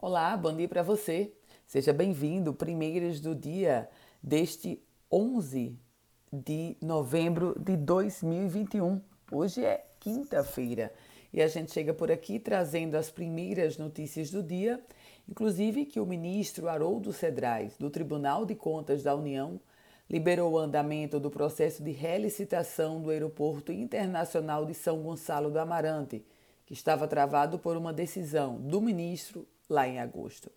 Olá, bom dia para você. Seja bem-vindo, primeiras do dia deste 11 de novembro de 2021. Hoje é quinta-feira e a gente chega por aqui trazendo as primeiras notícias do dia, inclusive que o ministro Haroldo Cedrais, do Tribunal de Contas da União, liberou o andamento do processo de relicitação do Aeroporto Internacional de São Gonçalo do Amarante, que estava travado por uma decisão do ministro lá em agosto.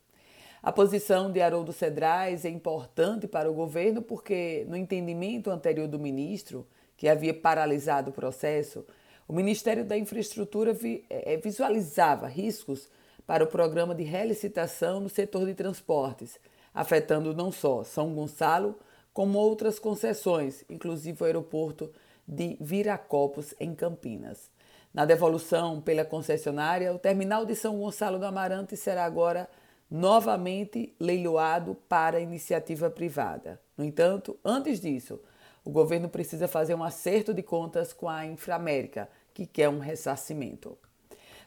A posição de Haroldo Cedrais é importante para o governo porque, no entendimento anterior do ministro, que havia paralisado o processo, o Ministério da Infraestrutura é, visualizava riscos para o programa de relicitação no setor de transportes, afetando não só São Gonçalo, como outras concessões, inclusive o aeroporto de Viracopos, em Campinas. Na devolução pela concessionária, o terminal de São Gonçalo do Amarante será agora novamente leiloado para iniciativa privada. No entanto, antes disso, o governo precisa fazer um acerto de contas com a Inframérica, que quer um ressarcimento.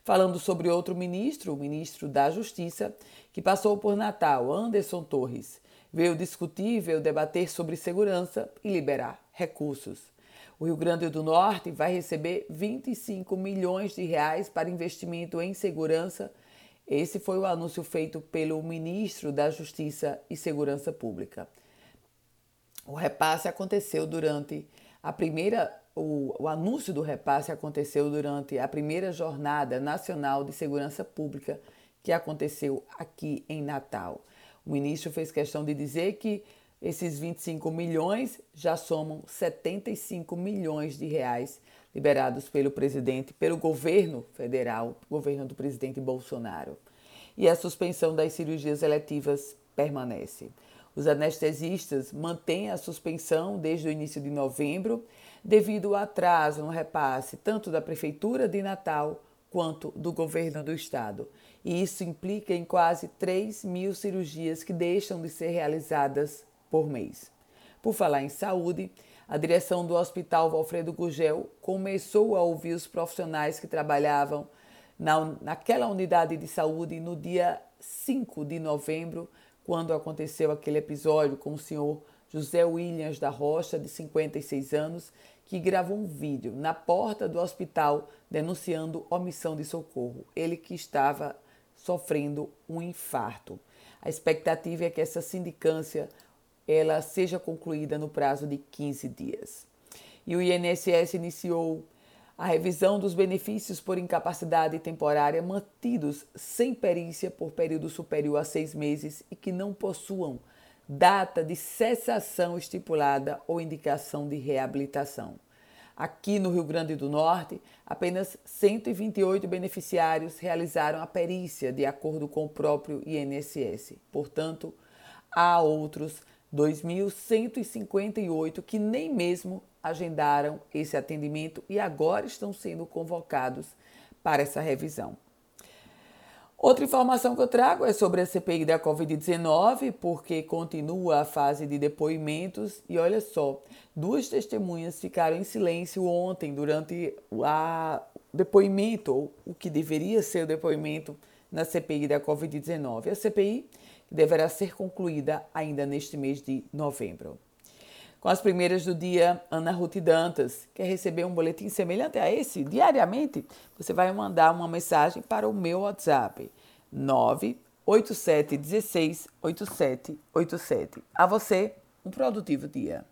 Falando sobre outro ministro, o ministro da Justiça, que passou por Natal, Anderson Torres, veio discutir, veio debater sobre segurança e liberar recursos. O Rio Grande do Norte vai receber 25 milhões de reais para investimento em segurança. Esse foi o anúncio feito pelo ministro da Justiça e Segurança Pública. O repasse aconteceu durante a primeira o, o, anúncio do repasse aconteceu durante a primeira Jornada Nacional de Segurança Pública que aconteceu aqui em Natal. O ministro fez questão de dizer que esses 25 milhões já somam 75 milhões de reais liberados pelo presidente, pelo governo federal, governo do presidente Bolsonaro. E a suspensão das cirurgias eletivas permanece. Os anestesistas mantêm a suspensão desde o início de novembro, devido ao atraso no repasse tanto da Prefeitura de Natal quanto do governo do estado. E isso implica em quase 3 mil cirurgias que deixam de ser realizadas por mês. Por falar em saúde, a direção do Hospital Valfredo Gugel começou a ouvir os profissionais que trabalhavam na, naquela unidade de saúde no dia 5 de novembro, quando aconteceu aquele episódio com o senhor José Williams da Rocha, de 56 anos, que gravou um vídeo na porta do hospital denunciando omissão de socorro. Ele que estava sofrendo um infarto. A expectativa é que essa sindicância ela seja concluída no prazo de 15 dias. E o INSS iniciou a revisão dos benefícios por incapacidade temporária mantidos sem perícia por período superior a seis meses e que não possuam data de cessação estipulada ou indicação de reabilitação. Aqui no Rio Grande do Norte, apenas 128 beneficiários realizaram a perícia, de acordo com o próprio INSS. Portanto, há outros 2.158 que nem mesmo agendaram esse atendimento e agora estão sendo convocados para essa revisão. Outra informação que eu trago é sobre a CPI da Covid-19, porque continua a fase de depoimentos e olha só, duas testemunhas ficaram em silêncio ontem durante o depoimento, ou o que deveria ser o depoimento na CPI da Covid-19. A CPI deverá ser concluída ainda neste mês de novembro. Com as primeiras do dia, Ana Ruth Dantas quer receber um boletim semelhante a esse diariamente? Você vai mandar uma mensagem para o meu WhatsApp 987168787. A você, um produtivo dia.